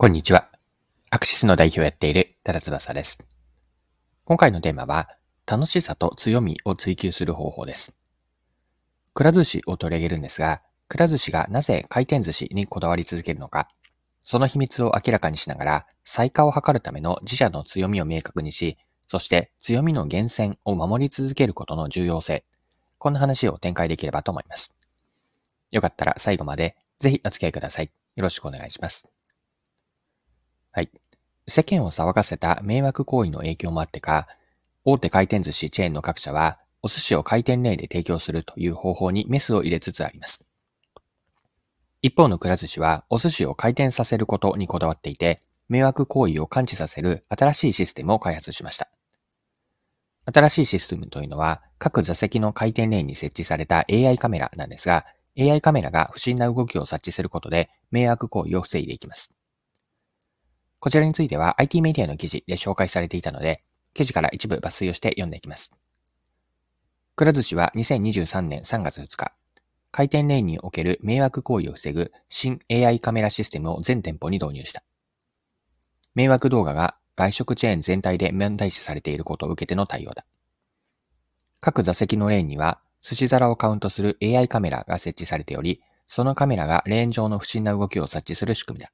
こんにちは。アクシスの代表をやっている多田翼です。今回のテーマは、楽しさと強みを追求する方法です。くら寿司を取り上げるんですが、くら寿司がなぜ回転寿司にこだわり続けるのか、その秘密を明らかにしながら、最下を図るための自社の強みを明確にし、そして強みの源泉を守り続けることの重要性、こんな話を展開できればと思います。よかったら最後までぜひお付き合いください。よろしくお願いします。はい。世間を騒がせた迷惑行為の影響もあってか、大手回転寿司チェーンの各社は、お寿司を回転レーンで提供するという方法にメスを入れつつあります。一方のくら寿司は、お寿司を回転させることにこだわっていて、迷惑行為を感知させる新しいシステムを開発しました。新しいシステムというのは、各座席の回転レーンに設置された AI カメラなんですが、AI カメラが不審な動きを察知することで、迷惑行為を防いでいきます。こちらについては IT メディアの記事で紹介されていたので、記事から一部抜粋をして読んでいきます。くら寿司は2023年3月2日、回転レーンにおける迷惑行為を防ぐ新 AI カメラシステムを全店舗に導入した。迷惑動画が外食チェーン全体で問題視されていることを受けての対応だ。各座席のレーンには寿司皿をカウントする AI カメラが設置されており、そのカメラがレーン上の不審な動きを察知する仕組みだ。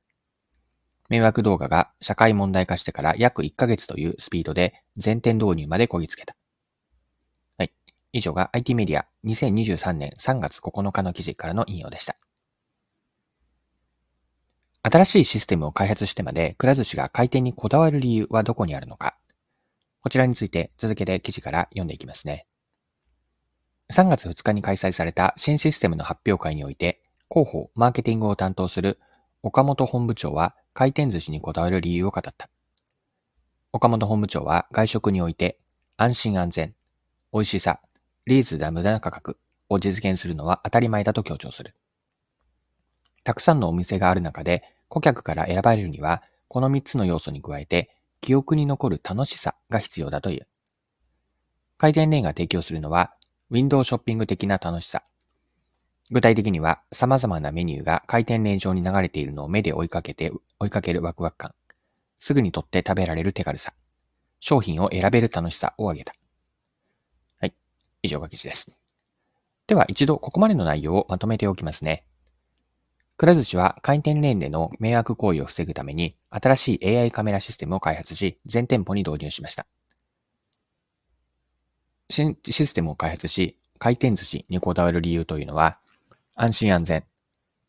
迷惑動画が社会問題化してから約1ヶ月というスピードで全店導入までこぎつけた。はい。以上が IT メディア2023年3月9日の記事からの引用でした。新しいシステムを開発してまでくら寿司が回転にこだわる理由はどこにあるのか。こちらについて続けて記事から読んでいきますね。3月2日に開催された新システムの発表会において、広報、マーケティングを担当する岡本本部長は回転寿司にこだわる理由を語った。岡本本部長は外食において安心安全、美味しさ、リーズナブルな価格を実現するのは当たり前だと強調する。たくさんのお店がある中で顧客から選ばれるにはこの3つの要素に加えて記憶に残る楽しさが必要だという。回転レーンが提供するのはウィンドウショッピング的な楽しさ、具体的には様々なメニューが回転レーン上に流れているのを目で追いかけて、追いかけるワクワク感。すぐに取って食べられる手軽さ。商品を選べる楽しさを挙げた。はい。以上が記事です。では一度ここまでの内容をまとめておきますね。くら寿司は回転レーンでの迷惑行為を防ぐために新しい AI カメラシステムを開発し、全店舗に導入しました。新システムを開発し、回転寿司にこだわる理由というのは、安心安全、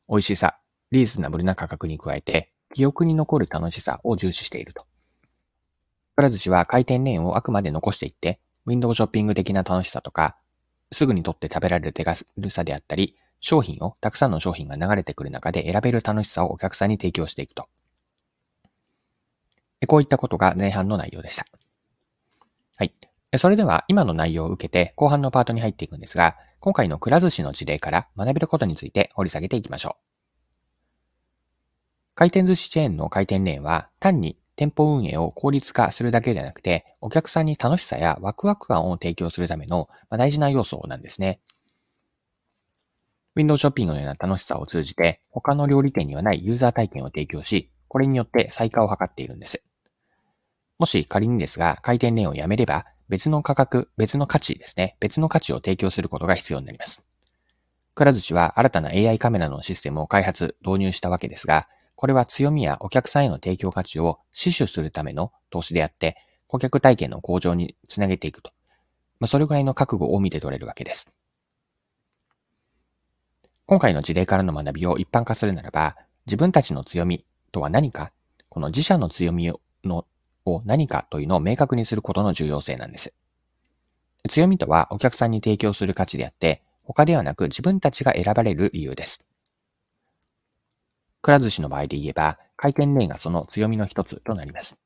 美味しさ、リーズナブルな価格に加えて、記憶に残る楽しさを重視していると。くら寿司は回転レーンをあくまで残していって、ウィンドウショッピング的な楽しさとか、すぐに取って食べられる手軽さであったり、商品を、たくさんの商品が流れてくる中で選べる楽しさをお客さんに提供していくと。こういったことが前半の内容でした。はい。それでは今の内容を受けて後半のパートに入っていくんですが、今回のくら寿司の事例から学べることについて掘り下げていきましょう。回転寿司チェーンの回転レーンは単に店舗運営を効率化するだけではなくて、お客さんに楽しさやワクワク感を提供するための大事な要素なんですね。ウィンドウショッピングのような楽しさを通じて、他の料理店にはないユーザー体験を提供し、これによって再化を図っているんです。もし仮にですが、回転レーンをやめれば、別の価格、別の価値ですね。別の価値を提供することが必要になります。くら寿司は新たな AI カメラのシステムを開発、導入したわけですが、これは強みやお客さんへの提供価値を死守するための投資であって、顧客体験の向上につなげていくと。まあ、それぐらいの覚悟を見て取れるわけです。今回の事例からの学びを一般化するならば、自分たちの強みとは何か、この自社の強みのを何かというのを明確にすることの重要性なんです。強みとはお客さんに提供する価値であって、他ではなく自分たちが選ばれる理由です。くら寿司の場合で言えば、回転レーンがその強みの一つとなります。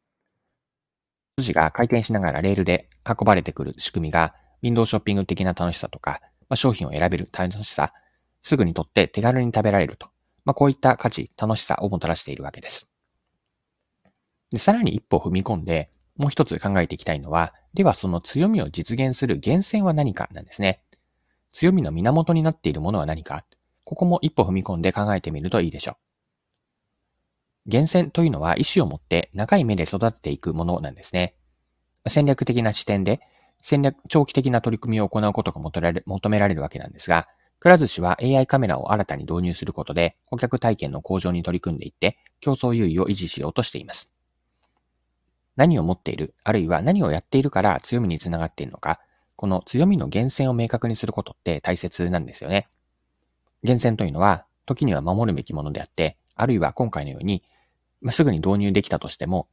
寿司が回転しながらレールで運ばれてくる仕組みが、ウィンドウショッピング的な楽しさとか、まあ、商品を選べる楽しさ、すぐにとって手軽に食べられると、まあ、こういった価値、楽しさをもたらしているわけです。で、さらに一歩踏み込んで、もう一つ考えていきたいのは、ではその強みを実現する源泉は何かなんですね。強みの源になっているものは何か？ここも一歩踏み込んで考えてみるといいでしょう。厳選というのは意思を持って長い目で育てていくものなんですね。戦略的な視点で戦略、長期的な取り組みを行うことが求められるわけなんですが、くら寿司は AI カメラを新たに導入することで顧客体験の向上に取り組んでいって競争優位を維持しようとしています。何を持っている、あるいは何をやっているから強みにつながっているのか、この強みの源泉を明確にすることって大切なんですよね。源泉というのは、時には守るべきものであって、あるいは今回のように、まあ、すぐに導入できたとしても、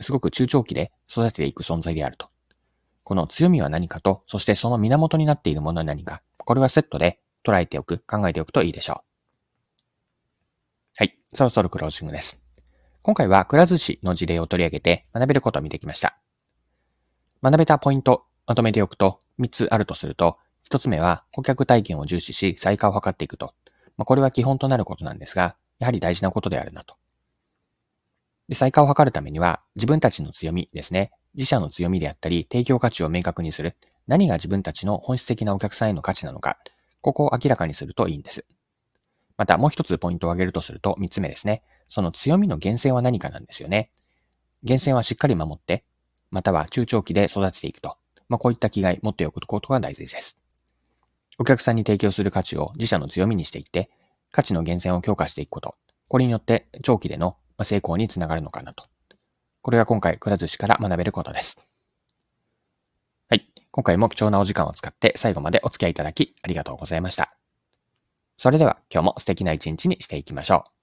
すごく中長期で育てていく存在であると。この強みは何かと、そしてその源になっているものは何か、これはセットで捉えておく、考えておくといいでしょう。はい、そろそろクロージングです。今回はくら寿司の事例を取り上げて学べることを見てきました。学べたポイント、まとめておくと3つあるとすると、1つ目は顧客体験を重視し再化を図っていくと。まあ、これは基本となることなんですが、やはり大事なことであるなと。で再化を図るためには自分たちの強みですね。自社の強みであったり提供価値を明確にする。何が自分たちの本質的なお客さんへの価値なのか。ここを明らかにするといいんです。またもう一つポイントを挙げるとすると、三つ目ですね。その強みの源泉は何かなんですよね。源泉はしっかり守って、または中長期で育てていくと。まあ、こういった気概持っておくことが大事です。お客さんに提供する価値を自社の強みにしていって、価値の源泉を強化していくこと。これによって長期での成功につながるのかなと。これが今回、くら寿司から学べることです。はい。今回も貴重なお時間を使って最後までお付き合いいただきありがとうございました。それでは今日も素敵な一日にしていきましょう。